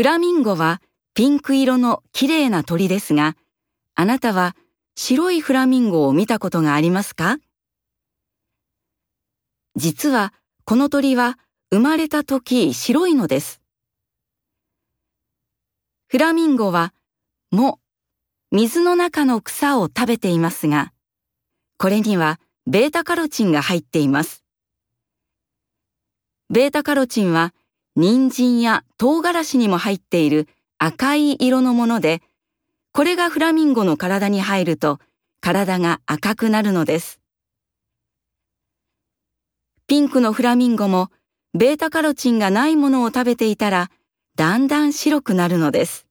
フラミンゴはピンク色の綺麗な鳥ですが、あなたは白いフラミンゴを見たことがありますか？実はこの鳥は生まれた時白いのです。フラミンゴは、も、水の中の草を食べていますが、これにはベータカロチンが入っています。ベータカロチンは人参や唐辛子にも入っている赤い色のもので、これがフラミンゴの体に入ると体が赤くなるのです。ピンクのフラミンゴもベータカロチンがないものを食べていたらだんだん白くなるのです。